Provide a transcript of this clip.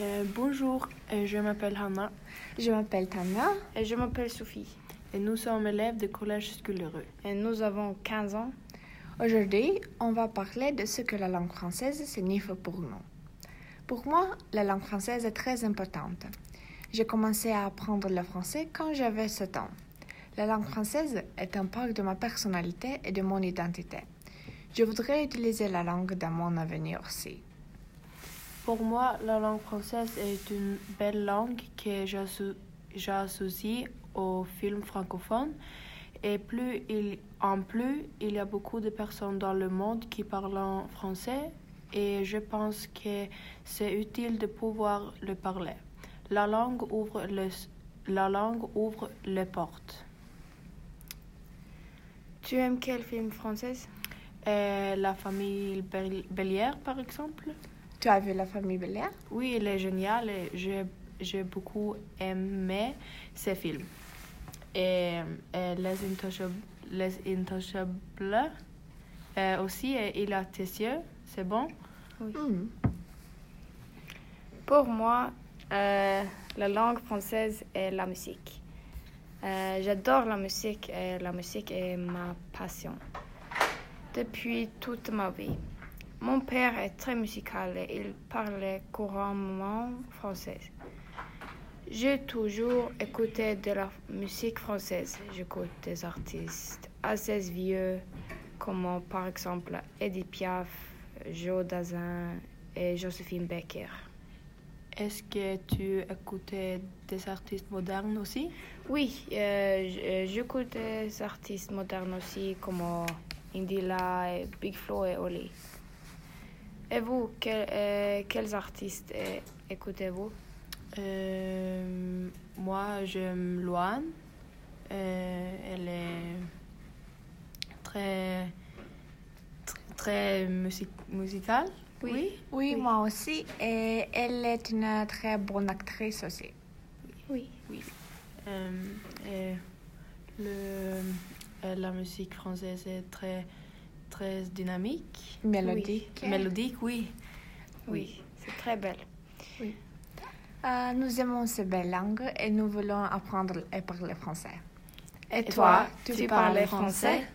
Euh, bonjour, euh, je m'appelle Hannah Je m'appelle Tania. Et je m'appelle Sophie. et nous sommes élèves du collège Sculereux. Et nous avons 15 ans. Aujourd'hui, on va parler de ce que la langue française signifie pour nous. Pour moi, la langue française est très importante. J'ai commencé à apprendre le français quand j'avais 7 ans. La langue française est un part de ma personnalité et de mon identité. Je voudrais utiliser la langue dans mon avenir aussi. Pour moi, la langue française est une belle langue que j'asso- j'associe aux films francophones. Et plus il, en plus, il y a beaucoup de personnes dans le monde qui parlent en français et je pense que c'est utile de pouvoir le parler. La langue ouvre, le, la langue ouvre les portes. Tu aimes quel film français? Et la famille Bélière, par exemple? Tu as vu la famille Belair? Oui, il est génial j'ai, beaucoup aimé ces films. Et, et Les Intouchables, les Intouchables euh, aussi, et Il a tes yeux, c'est bon? Hmm. Pour moi, euh, la langue française est la musique. Euh, J'adore la musique et la musique est ma passion depuis toute ma vie. Mon père est très musical et il parlait couramment français. J'ai toujours écouté de la musique française. J'écoute des artistes assez vieux comme par exemple Edith Piaf, Joe Dassin et Joséphine Baker. Est-ce que tu écoutais des artistes modernes aussi? Oui, euh, euh, j'écoute des artistes modernes aussi comme Indila, Big Flo et Oli. Et vous, quel- euh, quels artistes euh, écoutez-vous? Euh, Moi, j'aime Loane. Euh, elle est très, très, music- musicale. Oui. Oui, moi aussi. Et elle est une très bonne actrice aussi. Oui. Euh, et le, la musique française est très, très dynamique. Mélodique. Mélodique, oui. Oui, c'est très belle. Euh, nous aimons ces belles langues et nous voulons apprendre et parler français. Et toi, tu parles français?